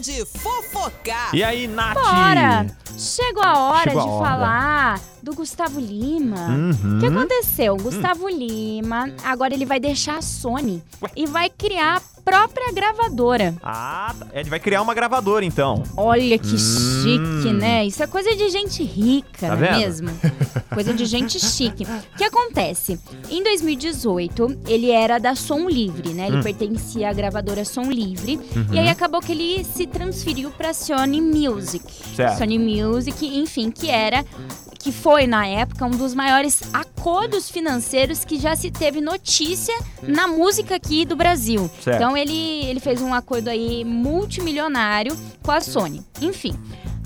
de fofocar. E aí, Nath? Bora! Chegou a hora Chegou a de hora. falar do Gustavo Lima. Uhum. O que aconteceu? Gustavo Lima, agora ele vai deixar a Sony e vai criar a própria gravadora. Ah, tá. ele vai criar uma gravadora, então. Olha que Hum. chique, né? Isso é coisa de gente rica, Tá não é vendo? mesmo? Coisa de gente chique. O que acontece? Em 2018, ele era da Som Livre, né? Ele Hum. pertencia à gravadora Som Livre. Uhum. E aí acabou que ele se transferiu pra Sony Music. Certo. Sony Music, enfim, que era que foi na época um dos maiores acordos financeiros que já se teve notícia na música aqui do Brasil. Certo. Então ele, ele fez um acordo aí multimilionário com a Sony. Enfim,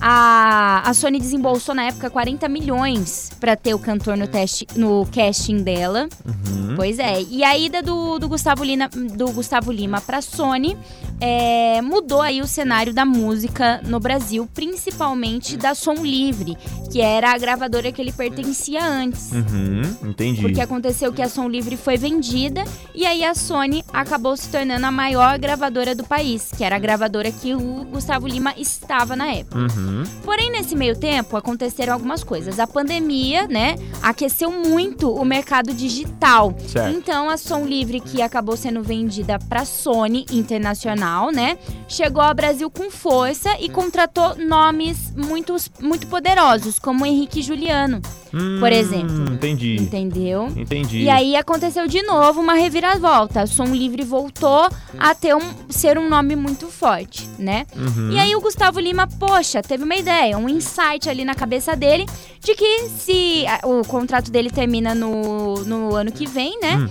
a, a Sony desembolsou na época 40 milhões pra ter o cantor no, teste, no casting dela. Uhum. Pois é. E a ida do, do, Gustavo, Lima, do Gustavo Lima pra Sony é, mudou aí o cenário da música no Brasil, principalmente da Som Livre, que era a gravadora que ele pertencia antes. Uhum, entendi. Porque aconteceu que a Som Livre foi vendida e aí a Sony acabou se tornando a maior gravadora do país, que era a gravadora que o Gustavo Lima estava na época. Uhum. Porém, nesse meio tempo, aconteceram algumas coisas. A pandemia, né, aqueceu muito o mercado digital. Certo. Então, a Som Livre, que acabou sendo vendida para Sony Internacional, né, chegou ao Brasil com força e contratou nomes muito, muito poderosos, como Henrique Juliano, por Hum, exemplo. Entendi. entendeu? Entendi. E aí aconteceu de novo uma reviravolta. A Som Livre voltou a ter um, ser um nome muito forte, né? Uhum. E aí o Gustavo Lima, poxa, teve uma ideia, um insight ali na cabeça dele de que se a- o contrato dele termina no, no ano que vem, né? Hum.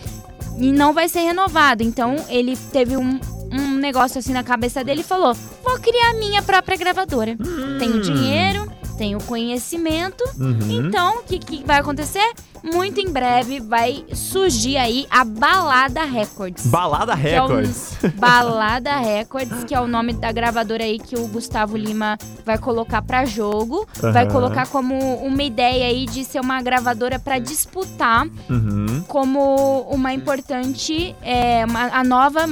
E não vai ser renovado. Então ele teve um, um negócio assim na cabeça dele e falou: vou criar minha própria gravadora. Tenho dinheiro, tenho conhecimento. Uhum. Então, o que, que vai acontecer? Muito em breve vai surgir aí a Balada Records. Balada que é o- Records. Balada Records, que é o nome da gravadora aí que o Gustavo Lima vai colocar pra jogo. Vai Aham. colocar como uma ideia aí de ser uma gravadora pra disputar Uhum. Como uma importante, é, uma- a nova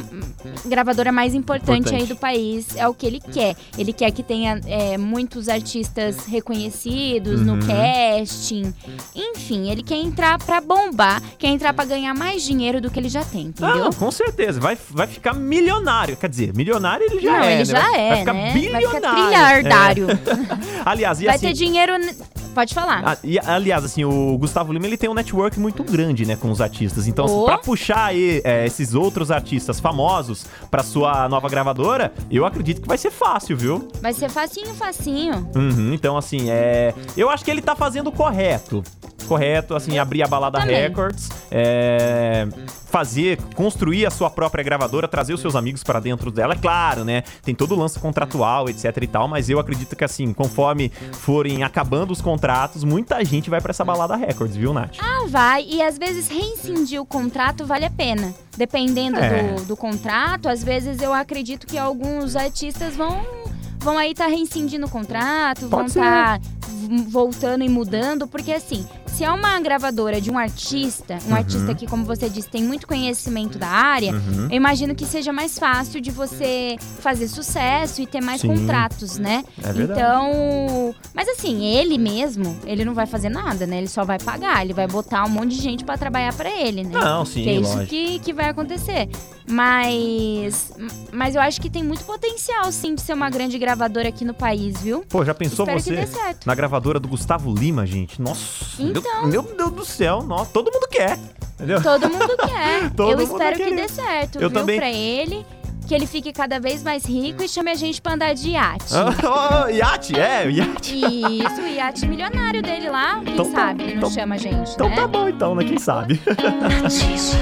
gravadora mais importante, Importante. aí do país. É o que ele quer. Ele quer que tenha é, muitos artistas reconhecidos no Uhum. casting. Enfim, ele quer entrar pra bombar, quer entrar pra ganhar mais dinheiro do que ele já tem, entendeu? Ah, com certeza. Vai, vai ficar milionário. Quer dizer, milionário ele já Não, é. ele né? já vai, é, vai ficar né? bilionário. Vai ficar trilhardário. É. Aliás, e Vai assim, ter dinheiro. Pode falar. Ah, e, aliás, assim, o Gustavo Lima ele tem um network muito grande, né, com os artistas. Então, assim, Oh. pra puxar aí, é, esses outros artistas famosos pra sua nova gravadora, eu acredito que vai ser fácil, viu? Vai ser facinho, facinho. Uhum, então, assim, é. Eu acho que ele tá fazendo o correto. Correto, assim, abrir a balada Também. Records, é, fazer, construir a sua própria gravadora, trazer os seus amigos pra dentro dela. É claro, né? Tem todo o lance contratual, etc e tal, mas eu acredito que, assim, conforme forem acabando os contratos, muita gente vai pra essa balada Records, viu, Nath? Ah, vai. E às vezes reincidir o contrato vale a pena. Dependendo É. do, do contrato, às vezes eu acredito que alguns artistas vão. Vão aí estar reincidindo o contrato, vão Pode ser. estar voltando e mudando, porque assim, se é uma gravadora de um artista, um Uhum. artista que, como você disse, tem muito conhecimento da área, Uhum. eu imagino que seja mais fácil de você fazer sucesso e ter mais Sim. contratos, né? É verdade. Então, mas assim, ele mesmo, ele não vai fazer nada, né? Ele só vai pagar, ele vai botar um monte de gente pra trabalhar pra ele, né? Não, sim, que é isso que, que vai acontecer. Mas, mas eu acho que tem muito potencial, sim, de ser uma grande gravadora aqui no país, viu? Pô, já pensou Espero você na gravadora do Gustavo Lima, gente? Nossa, meu- Então. meu, Deus do céu, nossa, todo mundo quer, entendeu? Todo mundo quer. Todo eu mundo espero que dê certo, Eu viu? também. Pra ele, que ele fique cada vez mais rico e chame a gente pra andar de iate. Oh, iate, é, iate. Isso, o iate milionário dele lá, quem Então tá- sabe ele não então- chama a gente, Então né? tá bom, então, né? Quem sabe? Narciso.